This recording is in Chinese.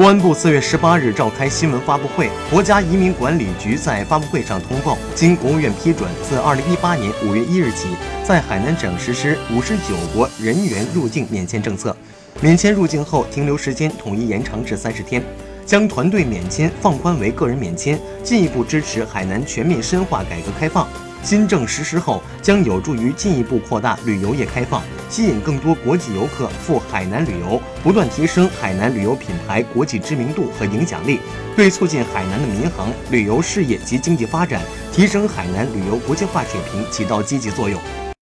公安部四月十八日召开新闻发布会，国家移民管理局在发布会上通报，经国务院批准，自二零一八年五月一日起，在海南省实施五十九国人员入境免签政策。免签入境后停留时间统一延长至三十天，将团队免签放宽为个人免签，进一步支持海南全面深化改革开放。新政实施后，将有助于进一步扩大旅游业开放，吸引更多国际游客赴海南旅游，不断提升海南旅游品牌国际知名度和影响力，对促进海南的民航旅游事业及经济发展，提升海南旅游国际化水平起到积极作用。